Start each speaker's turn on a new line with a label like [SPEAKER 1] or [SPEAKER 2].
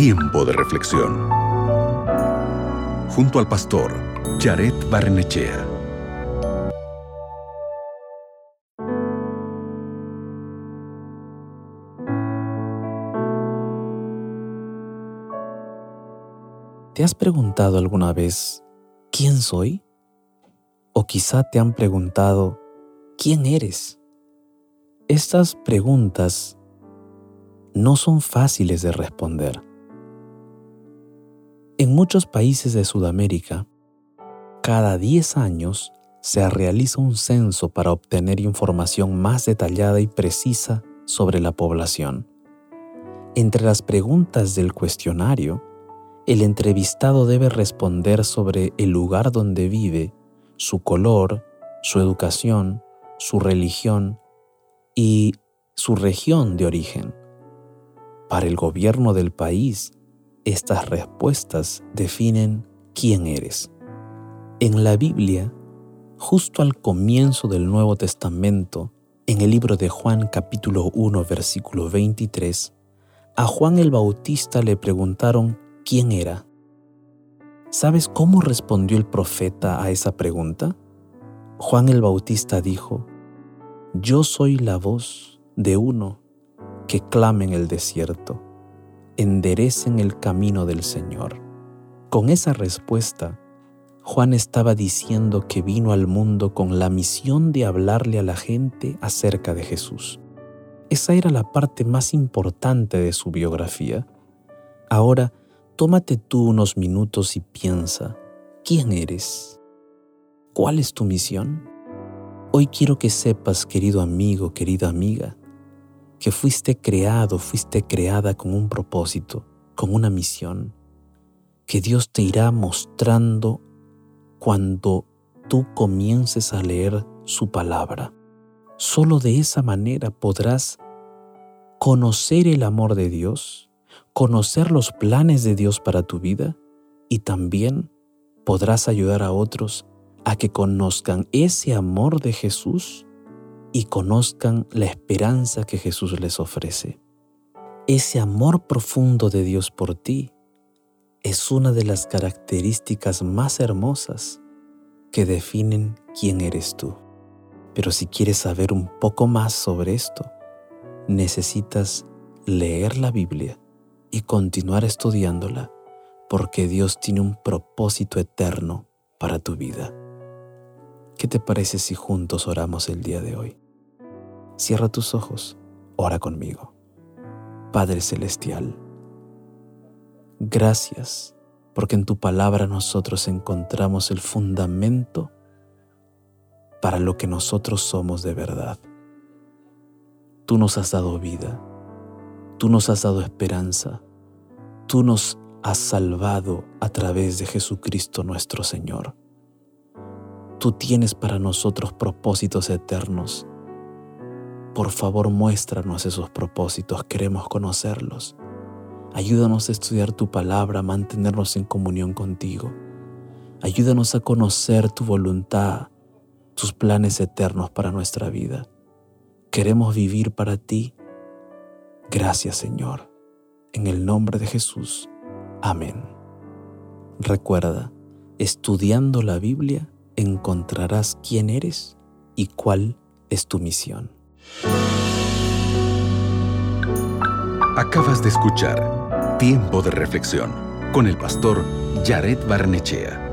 [SPEAKER 1] Tiempo de reflexión. Junto al pastor Jared Barnechea.
[SPEAKER 2] ¿Te has preguntado alguna vez quién soy? O quizá te han preguntado quién eres. Estas preguntas no son fáciles de responder. En muchos países de Sudamérica, cada 10 años se realiza un censo para obtener información más detallada y precisa sobre la población. Entre las preguntas del cuestionario, el entrevistado debe responder sobre el lugar donde vive, su color, su educación, su religión y su región de origen. Para el gobierno del país, estas respuestas definen quién eres. En la Biblia, justo al comienzo del Nuevo Testamento, en el libro de Juan capítulo 1 versículo 23, a Juan el Bautista le preguntaron quién era. ¿Sabes cómo respondió el profeta a esa pregunta? Juan el Bautista dijo, Yo soy la voz de uno que clama en el desierto, enderecen el camino del Señor. Con esa respuesta, Juan estaba diciendo que vino al mundo con la misión de hablarle a la gente acerca de Jesús. Esa era la parte más importante de su biografía. Ahora, tómate tú unos minutos y piensa, ¿quién eres? ¿Cuál es tu misión? Hoy quiero que sepas, querido amigo, querida amiga, que fuiste creado, fuiste creada con un propósito, con una misión, que Dios te irá mostrando cuando tú comiences a leer su palabra. Solo de esa manera podrás conocer el amor de Dios conocer los planes de Dios para tu vida y también podrás ayudar a otros a que conozcan ese amor de Jesús y conozcan la esperanza que Jesús les ofrece. Ese amor profundo de Dios por ti es una de las características más hermosas que definen quién eres tú. Pero si quieres saber un poco más sobre esto, necesitas leer la Biblia y continuar estudiándola porque Dios tiene un propósito eterno para tu vida. ¿Qué te parece si juntos oramos el día de hoy? Cierra tus ojos, ora conmigo. Padre Celestial, gracias porque en tu palabra nosotros encontramos el fundamento para lo que nosotros somos de verdad. Tú nos has dado vida Tú nos has dado esperanza. Tú nos has salvado a través de Jesucristo nuestro Señor. Tú tienes para nosotros propósitos eternos. Por favor, muéstranos esos propósitos, queremos conocerlos. Ayúdanos a estudiar tu palabra, a mantenernos en comunión contigo. Ayúdanos a conocer tu voluntad, tus planes eternos para nuestra vida. Queremos vivir para ti Gracias Señor. En el nombre de Jesús. Amén. Recuerda, estudiando la Biblia encontrarás quién eres y cuál es tu misión.
[SPEAKER 1] Acabas de escuchar Tiempo de Reflexión con el pastor Jared Barnechea.